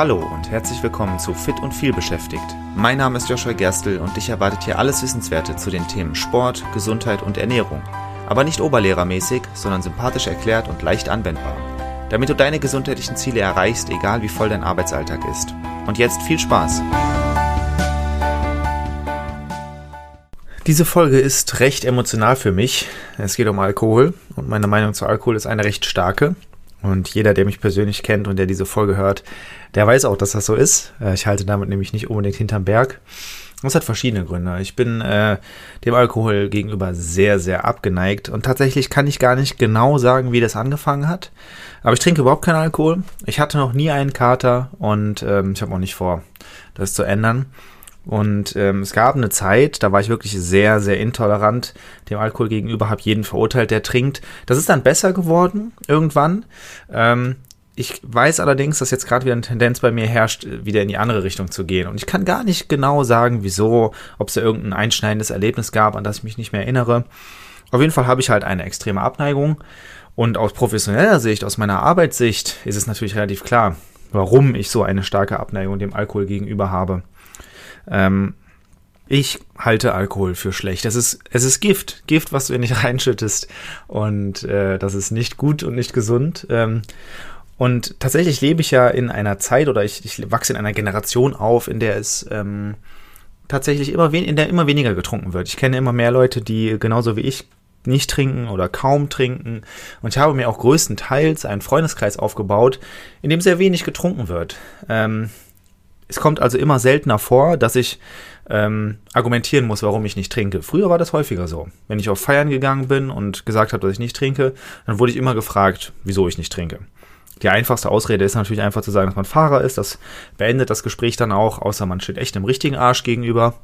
Hallo und herzlich willkommen zu Fit und viel beschäftigt. Mein Name ist Joshua Gerstl und dich erwartet hier alles Wissenswerte zu den Themen Sport, Gesundheit und Ernährung. Aber nicht oberlehrermäßig, sondern sympathisch erklärt und leicht anwendbar. Damit du deine gesundheitlichen Ziele erreichst, egal wie voll dein Arbeitsalltag ist. Und jetzt viel Spaß! Diese Folge ist recht emotional für mich. Es geht um Alkohol und meine Meinung zu Alkohol ist eine recht starke. Und jeder, der mich persönlich kennt und der diese Folge hört, der weiß auch, dass das so ist. Äh, ich halte damit nämlich nicht unbedingt hinterm Berg. Das hat verschiedene Gründe. Ich bin äh, dem Alkohol gegenüber sehr, sehr abgeneigt und tatsächlich kann ich gar nicht genau sagen, wie das angefangen hat. Aber ich trinke überhaupt keinen Alkohol. Ich hatte noch nie einen Kater und ähm, ich habe auch nicht vor, das zu ändern. Und ähm, es gab eine Zeit, da war ich wirklich sehr, sehr intolerant dem Alkohol gegenüber, habe jeden verurteilt, der trinkt. Das ist dann besser geworden irgendwann. Ähm, ich weiß allerdings, dass jetzt gerade wieder eine Tendenz bei mir herrscht, wieder in die andere Richtung zu gehen. Und ich kann gar nicht genau sagen, wieso, ob es da irgendein einschneidendes Erlebnis gab, an das ich mich nicht mehr erinnere. Auf jeden Fall habe ich halt eine extreme Abneigung. Und aus professioneller Sicht, aus meiner Arbeitssicht, ist es natürlich relativ klar, warum ich so eine starke Abneigung dem Alkohol gegenüber habe. Ähm, ich halte Alkohol für schlecht. Es ist, es ist Gift. Gift, was du in dich reinschüttest. Und äh, das ist nicht gut und nicht gesund. Ähm, und tatsächlich lebe ich ja in einer Zeit oder ich, ich wachse in einer Generation auf, in der es ähm, tatsächlich immer, in der immer weniger getrunken wird. Ich kenne immer mehr Leute, die genauso wie ich nicht trinken oder kaum trinken. Und ich habe mir auch größtenteils einen Freundeskreis aufgebaut, in dem sehr wenig getrunken wird. Ähm, es kommt also immer seltener vor, dass ich ähm, argumentieren muss, warum ich nicht trinke. Früher war das häufiger so. Wenn ich auf Feiern gegangen bin und gesagt habe, dass ich nicht trinke, dann wurde ich immer gefragt, wieso ich nicht trinke. Die einfachste Ausrede ist natürlich einfach zu sagen, dass man Fahrer ist. Das beendet das Gespräch dann auch, außer man steht echt im richtigen Arsch gegenüber.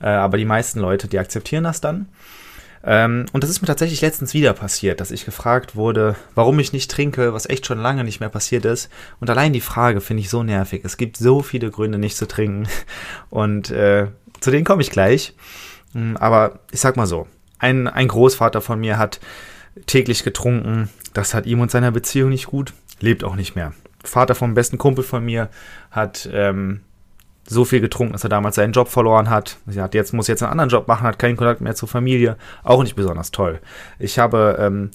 Äh, aber die meisten Leute, die akzeptieren das dann. Ähm, und das ist mir tatsächlich letztens wieder passiert, dass ich gefragt wurde, warum ich nicht trinke, was echt schon lange nicht mehr passiert ist. Und allein die Frage finde ich so nervig. Es gibt so viele Gründe, nicht zu trinken. Und äh, zu denen komme ich gleich. Hm, aber ich sag mal so, ein, ein Großvater von mir hat täglich getrunken. Das hat ihm und seiner Beziehung nicht gut. Lebt auch nicht mehr. Vater vom besten Kumpel von mir hat ähm, so viel getrunken, dass er damals seinen Job verloren hat. Er hat jetzt, muss jetzt einen anderen Job machen, hat keinen Kontakt mehr zur Familie. Auch nicht besonders toll. Ich habe ähm,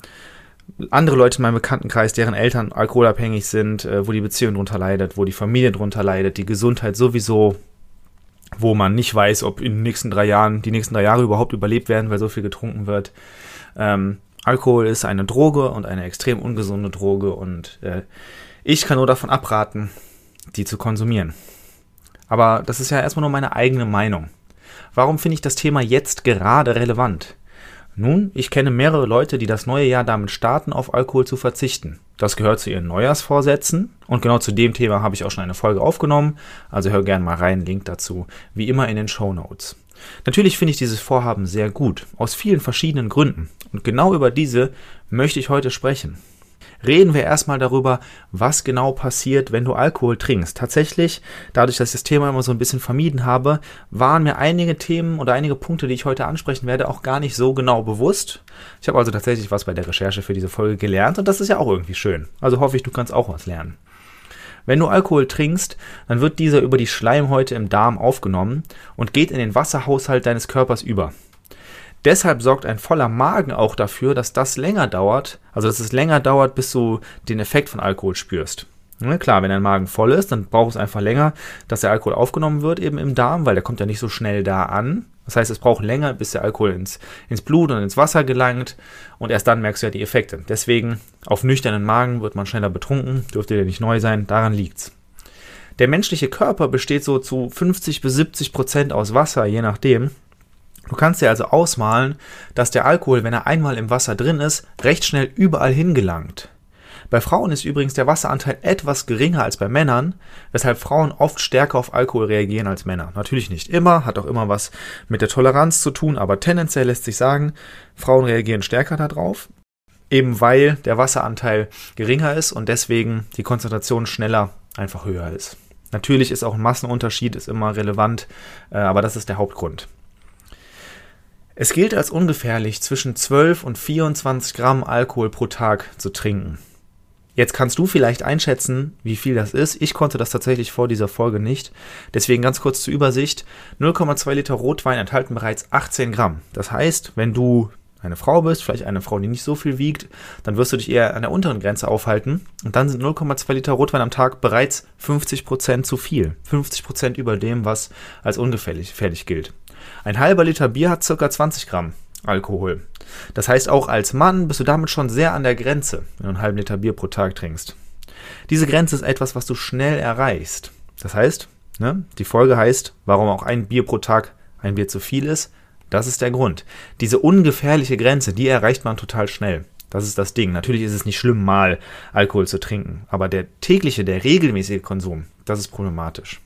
andere Leute in meinem Bekanntenkreis, deren Eltern alkoholabhängig sind, äh, wo die Beziehung drunter leidet, wo die Familie drunter leidet, die Gesundheit sowieso, wo man nicht weiß, ob in den nächsten drei Jahren, die nächsten drei Jahre überhaupt überlebt werden, weil so viel getrunken wird. Ähm, Alkohol ist eine Droge und eine extrem ungesunde Droge und äh, ich kann nur davon abraten, die zu konsumieren. Aber das ist ja erstmal nur meine eigene Meinung. Warum finde ich das Thema jetzt gerade relevant? Nun, ich kenne mehrere Leute, die das neue Jahr damit starten, auf Alkohol zu verzichten. Das gehört zu ihren Neujahrsvorsätzen und genau zu dem Thema habe ich auch schon eine Folge aufgenommen, also hör gerne mal rein, Link dazu, wie immer in den Show Notes. Natürlich finde ich dieses Vorhaben sehr gut, aus vielen verschiedenen Gründen und genau über diese möchte ich heute sprechen reden wir erstmal darüber, was genau passiert, wenn du Alkohol trinkst. Tatsächlich, dadurch, dass ich das Thema immer so ein bisschen vermieden habe, waren mir einige Themen oder einige Punkte, die ich heute ansprechen werde, auch gar nicht so genau bewusst. Ich habe also tatsächlich was bei der Recherche für diese Folge gelernt und das ist ja auch irgendwie schön. Also hoffe ich, du kannst auch was lernen. Wenn du Alkohol trinkst, dann wird dieser über die Schleimhäute im Darm aufgenommen und geht in den Wasserhaushalt deines Körpers über. Deshalb sorgt ein voller Magen auch dafür, dass das länger dauert, also dass es länger dauert, bis du den Effekt von Alkohol spürst. Ja, klar, wenn dein Magen voll ist, dann braucht es einfach länger, dass der Alkohol aufgenommen wird eben im Darm, weil der kommt ja nicht so schnell da an. Das heißt, es braucht länger, bis der Alkohol ins, ins Blut und ins Wasser gelangt und erst dann merkst du ja die Effekte. Deswegen, auf nüchternen Magen wird man schneller betrunken, dürfte dir nicht neu sein, daran liegt's. Der menschliche Körper besteht so zu 50 bis 70 Prozent aus Wasser, je nachdem. Du kannst dir also ausmalen, dass der Alkohol, wenn er einmal im Wasser drin ist, recht schnell überall hingelangt. Bei Frauen ist übrigens der Wasseranteil etwas geringer als bei Männern, weshalb Frauen oft stärker auf Alkohol reagieren als Männer. Natürlich nicht immer, hat auch immer was mit der Toleranz zu tun, aber tendenziell lässt sich sagen, Frauen reagieren stärker darauf, eben weil der Wasseranteil geringer ist und deswegen die Konzentration schneller einfach höher ist. Natürlich ist auch ein Massenunterschied ist immer relevant, äh, aber das ist der Hauptgrund. Es gilt als ungefährlich, zwischen 12 und 24 Gramm Alkohol pro Tag zu trinken. Jetzt kannst du vielleicht einschätzen, wie viel das ist. Ich konnte das tatsächlich vor dieser Folge nicht. Deswegen ganz kurz zur Übersicht. 0,2 Liter Rotwein enthalten bereits 18 Gramm. Das heißt, wenn du eine Frau bist, vielleicht eine Frau, die nicht so viel wiegt, dann wirst du dich eher an der unteren Grenze aufhalten. Und dann sind 0,2 Liter Rotwein am Tag bereits 50 Prozent zu viel. 50 Prozent über dem, was als ungefährlich gilt. Ein halber Liter Bier hat ca. 20 Gramm Alkohol. Das heißt, auch als Mann bist du damit schon sehr an der Grenze, wenn du einen halben Liter Bier pro Tag trinkst. Diese Grenze ist etwas, was du schnell erreichst. Das heißt, ne, die Folge heißt, warum auch ein Bier pro Tag ein Bier zu viel ist. Das ist der Grund. Diese ungefährliche Grenze, die erreicht man total schnell. Das ist das Ding. Natürlich ist es nicht schlimm, mal Alkohol zu trinken, aber der tägliche, der regelmäßige Konsum, das ist problematisch.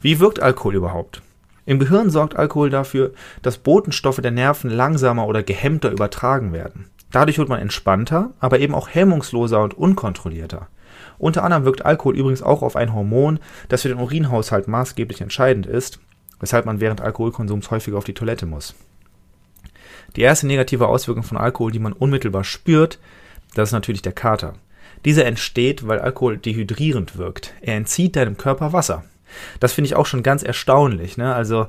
Wie wirkt Alkohol überhaupt? Im Gehirn sorgt Alkohol dafür, dass Botenstoffe der Nerven langsamer oder gehemmter übertragen werden. Dadurch wird man entspannter, aber eben auch hemmungsloser und unkontrollierter. Unter anderem wirkt Alkohol übrigens auch auf ein Hormon, das für den Urinhaushalt maßgeblich entscheidend ist, weshalb man während Alkoholkonsums häufiger auf die Toilette muss. Die erste negative Auswirkung von Alkohol, die man unmittelbar spürt, das ist natürlich der Kater. Dieser entsteht, weil Alkohol dehydrierend wirkt. Er entzieht deinem Körper Wasser. Das finde ich auch schon ganz erstaunlich. Ne? Also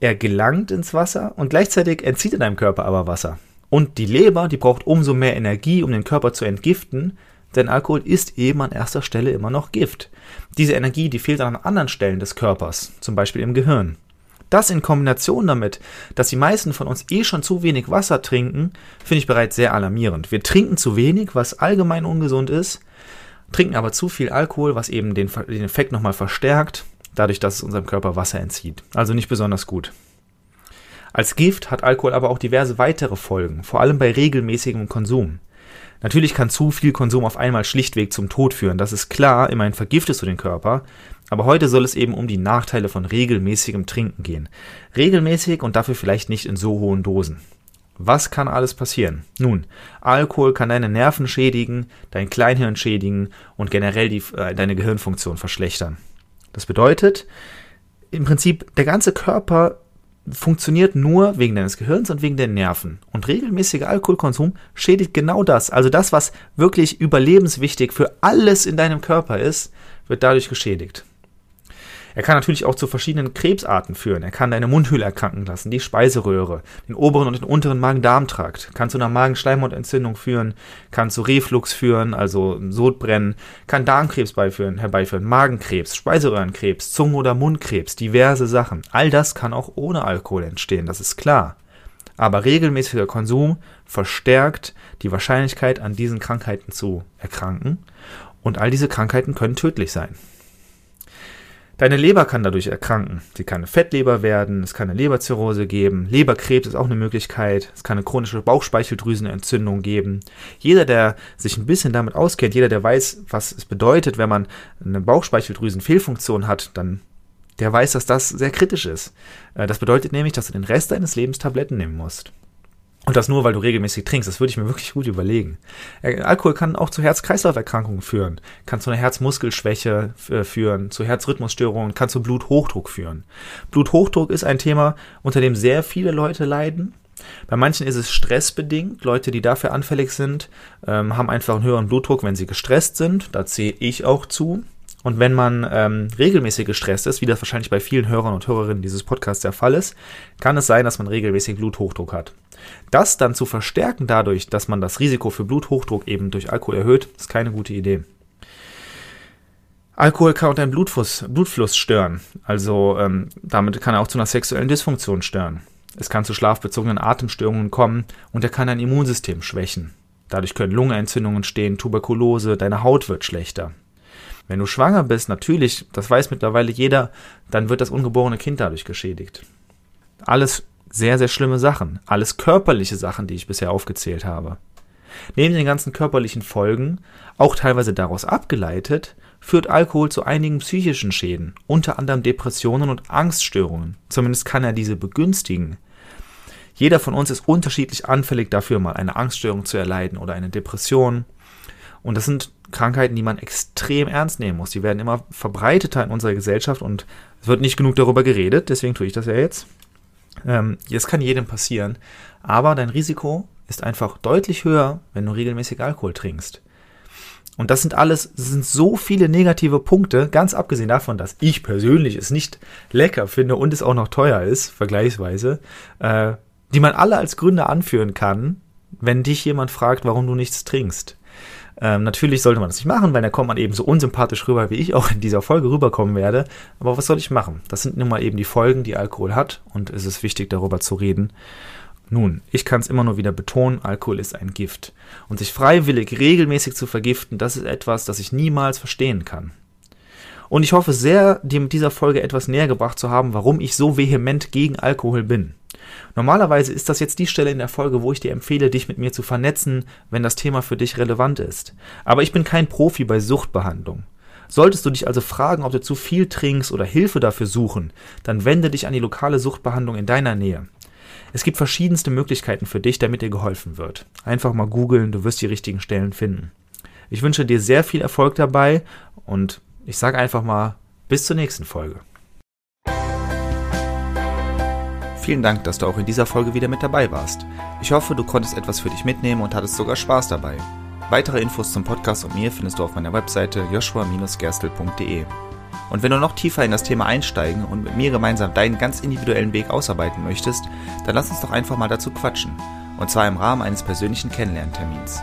er gelangt ins Wasser und gleichzeitig entzieht er deinem Körper aber Wasser. Und die Leber, die braucht umso mehr Energie, um den Körper zu entgiften, denn Alkohol ist eben an erster Stelle immer noch Gift. Diese Energie, die fehlt an anderen Stellen des Körpers, zum Beispiel im Gehirn. Das in Kombination damit, dass die meisten von uns eh schon zu wenig Wasser trinken, finde ich bereits sehr alarmierend. Wir trinken zu wenig, was allgemein ungesund ist, trinken aber zu viel Alkohol, was eben den, den Effekt nochmal verstärkt, dadurch, dass es unserem Körper Wasser entzieht. Also nicht besonders gut. Als Gift hat Alkohol aber auch diverse weitere Folgen, vor allem bei regelmäßigem Konsum. Natürlich kann zu viel Konsum auf einmal schlichtweg zum Tod führen, das ist klar, immerhin vergiftest du den Körper, aber heute soll es eben um die Nachteile von regelmäßigem Trinken gehen. Regelmäßig und dafür vielleicht nicht in so hohen Dosen. Was kann alles passieren? Nun, Alkohol kann deine Nerven schädigen, dein Kleinhirn schädigen und generell die, äh, deine Gehirnfunktion verschlechtern. Das bedeutet, im Prinzip, der ganze Körper funktioniert nur wegen deines Gehirns und wegen den Nerven. Und regelmäßiger Alkoholkonsum schädigt genau das. Also das, was wirklich überlebenswichtig für alles in deinem Körper ist, wird dadurch geschädigt. Er kann natürlich auch zu verschiedenen Krebsarten führen. Er kann deine Mundhöhle erkranken lassen, die Speiseröhre, den oberen und den unteren Magen-Darm-Trakt, kann zu einer Magenschleimhautentzündung führen, kann zu Reflux führen, also Sodbrennen, kann Darmkrebs beiführen, herbeiführen, Magenkrebs, Speiseröhrenkrebs, Zungen- oder Mundkrebs, diverse Sachen. All das kann auch ohne Alkohol entstehen, das ist klar. Aber regelmäßiger Konsum verstärkt die Wahrscheinlichkeit, an diesen Krankheiten zu erkranken. Und all diese Krankheiten können tödlich sein. Deine Leber kann dadurch erkranken. Sie kann eine Fettleber werden, es kann eine Leberzirrhose geben, Leberkrebs ist auch eine Möglichkeit, es kann eine chronische Bauchspeicheldrüsenentzündung geben. Jeder, der sich ein bisschen damit auskennt, jeder, der weiß, was es bedeutet, wenn man eine Bauchspeicheldrüsenfehlfunktion hat, dann der weiß, dass das sehr kritisch ist. Äh, das bedeutet nämlich, dass du den Rest deines Lebens Tabletten nehmen musst. Und das nur, weil du regelmäßig trinkst. Das würde ich mir wirklich gut überlegen. Äh, Alkohol kann auch zu Herz-Kreislauf-Erkrankungen führen, kann zu einer Herzmuskelschwäche äh, führen, zu Herzrhythmusstörungen, kann zu Bluthochdruck führen. Bluthochdruck ist ein Thema, unter dem sehr viele Leute leiden. Bei manchen ist es stressbedingt. Leute, die dafür anfällig sind, ähm, haben einfach einen höheren Blutdruck, wenn sie gestresst sind. Da zähle ich auch zu. Und wenn man ähm, regelmäßig gestresst ist, wie das wahrscheinlich bei vielen Hörern und Hörerinnen dieses Podcasts der Fall ist, kann es sein, dass man regelmäßig Bluthochdruck hat. Das dann zu verstärken dadurch, dass man das Risiko für Bluthochdruck eben durch Alkohol erhöht, ist keine gute Idee. Alkohol kann auch deinen Blutfluss, Blutfluss stören. Also ähm, damit kann er auch zu einer sexuellen Dysfunktion stören. Es kann zu schlafbezogenen Atemstörungen kommen und er kann dein Immunsystem schwächen. Dadurch können Lungenentzündungen entstehen, Tuberkulose, deine Haut wird schlechter. Wenn du schwanger bist, natürlich, das weiß mittlerweile jeder, dann wird das ungeborene Kind dadurch geschädigt. Alles sehr, sehr schlimme Sachen. Alles körperliche Sachen, die ich bisher aufgezählt habe. Neben den ganzen körperlichen Folgen, auch teilweise daraus abgeleitet, führt Alkohol zu einigen psychischen Schäden, unter anderem Depressionen und Angststörungen. Zumindest kann er diese begünstigen. Jeder von uns ist unterschiedlich anfällig dafür, mal eine Angststörung zu erleiden oder eine Depression. Und das sind Krankheiten, die man extrem ernst nehmen muss. Die werden immer verbreiteter in unserer Gesellschaft und es wird nicht genug darüber geredet, deswegen tue ich das ja jetzt. Ähm, das kann jedem passieren, aber dein Risiko ist einfach deutlich höher, wenn du regelmäßig Alkohol trinkst. Und das sind alles, das sind so viele negative Punkte, ganz abgesehen davon, dass ich persönlich es nicht lecker finde und es auch noch teuer ist, vergleichsweise, äh, die man alle als Gründe anführen kann, wenn dich jemand fragt, warum du nichts trinkst. Ähm, natürlich sollte man das nicht machen, weil dann kommt man eben so unsympathisch rüber, wie ich auch in dieser Folge rüberkommen werde. Aber was soll ich machen? Das sind nun mal eben die Folgen, die Alkohol hat und es ist wichtig, darüber zu reden. Nun, ich kann es immer nur wieder betonen, Alkohol ist ein Gift. Und sich freiwillig regelmäßig zu vergiften, das ist etwas, das ich niemals verstehen kann. Und ich hoffe sehr, dir mit dieser Folge etwas näher gebracht zu haben, warum ich so vehement gegen Alkohol bin. Normalerweise ist das jetzt die Stelle in der Folge, wo ich dir empfehle, dich mit mir zu vernetzen, wenn das Thema für dich relevant ist. Aber ich bin kein Profi bei Suchtbehandlung. Solltest du dich also fragen, ob du zu viel trinkst oder Hilfe dafür suchen, dann wende dich an die lokale Suchtbehandlung in deiner Nähe. Es gibt verschiedenste Möglichkeiten für dich, damit dir geholfen wird. Einfach mal googeln, du wirst die richtigen Stellen finden. Ich wünsche dir sehr viel Erfolg dabei und ich sage einfach mal bis zur nächsten Folge. Vielen Dank, dass du auch in dieser Folge wieder mit dabei warst. Ich hoffe, du konntest etwas für dich mitnehmen und hattest sogar Spaß dabei. Weitere Infos zum Podcast und mir findest du auf meiner Webseite joshua-gerstel.de. Und wenn du noch tiefer in das Thema einsteigen und mit mir gemeinsam deinen ganz individuellen Weg ausarbeiten möchtest, dann lass uns doch einfach mal dazu quatschen. Und zwar im Rahmen eines persönlichen Kennenlerntermins.